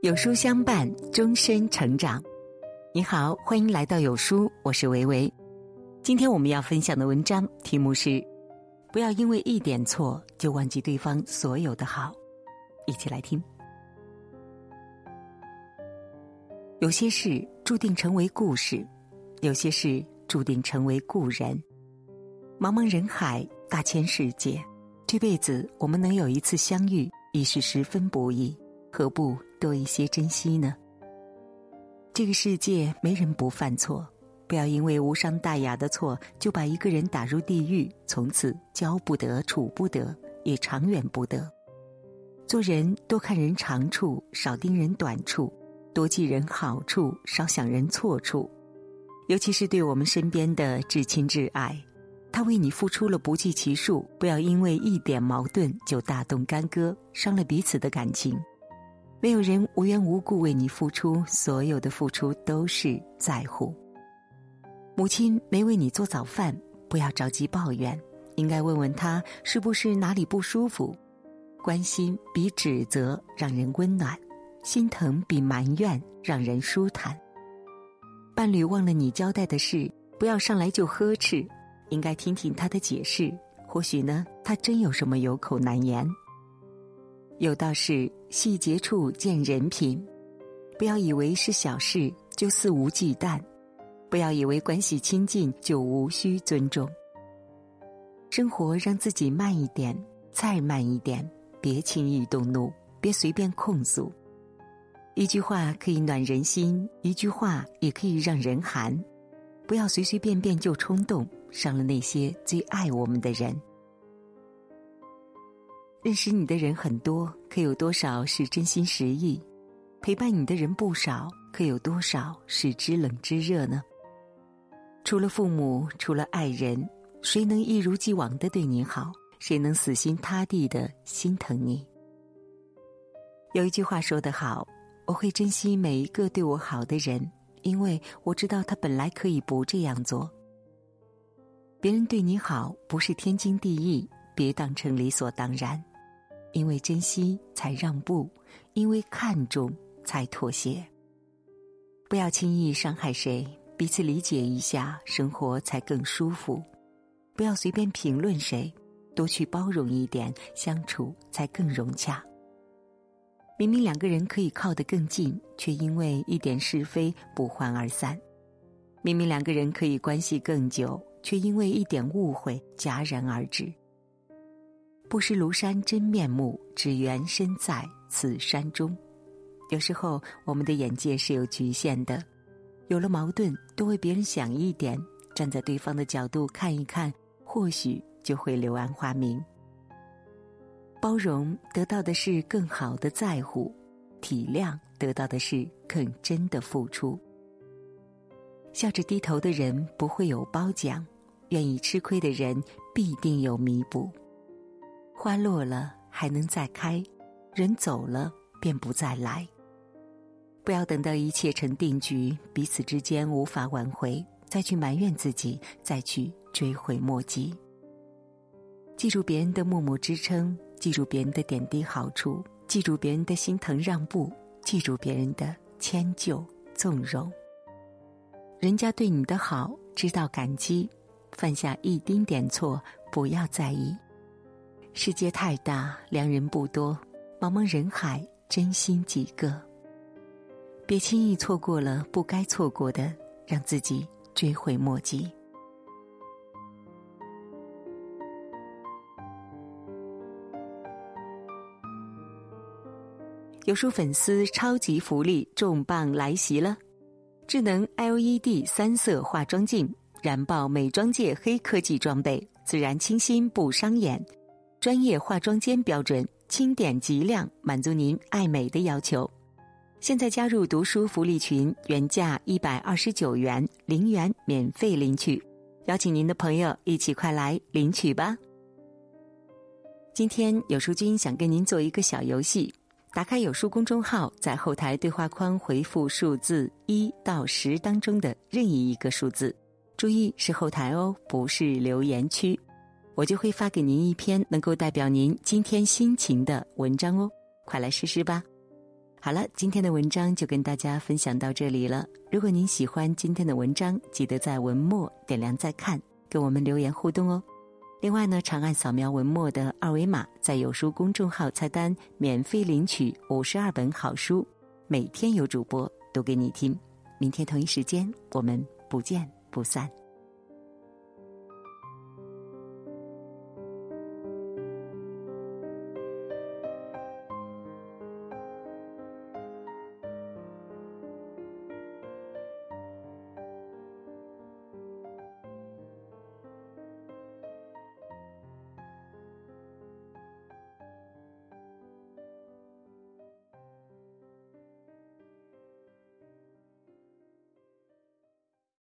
有书相伴，终身成长。你好，欢迎来到有书，我是维维。今天我们要分享的文章题目是：不要因为一点错就忘记对方所有的好。一起来听。有些事注定成为故事，有些事注定成为故人。茫茫人海，大千世界，这辈子我们能有一次相遇，已是十分不易。何不多一些珍惜呢？这个世界没人不犯错，不要因为无伤大雅的错就把一个人打入地狱，从此交不得、处不得，也长远不得。做人多看人长处，少盯人短处；多记人好处，少想人错处。尤其是对我们身边的至亲至爱，他为你付出了不计其数，不要因为一点矛盾就大动干戈，伤了彼此的感情。没有人无缘无故为你付出，所有的付出都是在乎。母亲没为你做早饭，不要着急抱怨，应该问问他是不是哪里不舒服。关心比指责让人温暖，心疼比埋怨让人舒坦。伴侣忘了你交代的事，不要上来就呵斥，应该听听他的解释，或许呢，他真有什么有口难言。有道是细节处见人品，不要以为是小事就肆无忌惮，不要以为关系亲近就无需尊重。生活让自己慢一点，再慢一点，别轻易动怒，别随便控诉。一句话可以暖人心，一句话也可以让人寒。不要随随便便就冲动，伤了那些最爱我们的人。认识你的人很多，可有多少是真心实意？陪伴你的人不少，可有多少是知冷知热呢？除了父母，除了爱人，谁能一如既往的对你好？谁能死心塌地的心疼你？有一句话说得好：“我会珍惜每一个对我好的人，因为我知道他本来可以不这样做。”别人对你好不是天经地义，别当成理所当然。因为珍惜才让步，因为看重才妥协。不要轻易伤害谁，彼此理解一下，生活才更舒服。不要随便评论谁，多去包容一点，相处才更融洽。明明两个人可以靠得更近，却因为一点是非不欢而散；明明两个人可以关系更久，却因为一点误会戛然而止。不识庐山真面目，只缘身在此山中。有时候，我们的眼界是有局限的。有了矛盾，多为别人想一点，站在对方的角度看一看，或许就会柳暗花明。包容得到的是更好的在乎，体谅得到的是更真的付出。笑着低头的人不会有褒奖，愿意吃亏的人必定有弥补。花落了还能再开，人走了便不再来。不要等到一切成定局，彼此之间无法挽回，再去埋怨自己，再去追悔莫及。记住别人的默默支撑，记住别人的点滴好处，记住别人的心疼让步，记住别人的迁就纵容。人家对你的好，知道感激，犯下一丁点错，不要在意。世界太大，良人不多，茫茫人海，真心几个。别轻易错过了不该错过的，让自己追悔莫及。有书粉丝超级福利重磅来袭了！智能 LED 三色化妆镜，燃爆美妆界黑科技装备，自然清新不伤眼。专业化妆间标准，轻点即亮，满足您爱美的要求。现在加入读书福利群，原价一百二十九元，零元免费领取。邀请您的朋友一起快来领取吧。今天有书君想跟您做一个小游戏，打开有书公众号，在后台对话框回复数字一到十当中的任意一个数字，注意是后台哦，不是留言区。我就会发给您一篇能够代表您今天心情的文章哦，快来试试吧！好了，今天的文章就跟大家分享到这里了。如果您喜欢今天的文章，记得在文末点亮再看，给我们留言互动哦。另外呢，长按扫描文末的二维码，在有书公众号菜单免费领取五十二本好书，每天有主播读给你听。明天同一时间，我们不见不散。